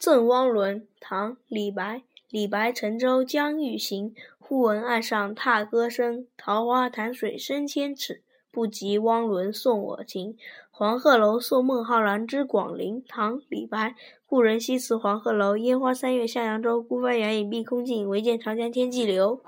赠汪伦唐李白李白乘舟将欲行忽闻岸上踏歌声桃花潭水深千尺不及汪伦送我情黄鹤楼送孟浩然之广陵唐李白故人西辞黄鹤楼烟花三月下扬州孤帆远影碧空尽唯见长江天际流。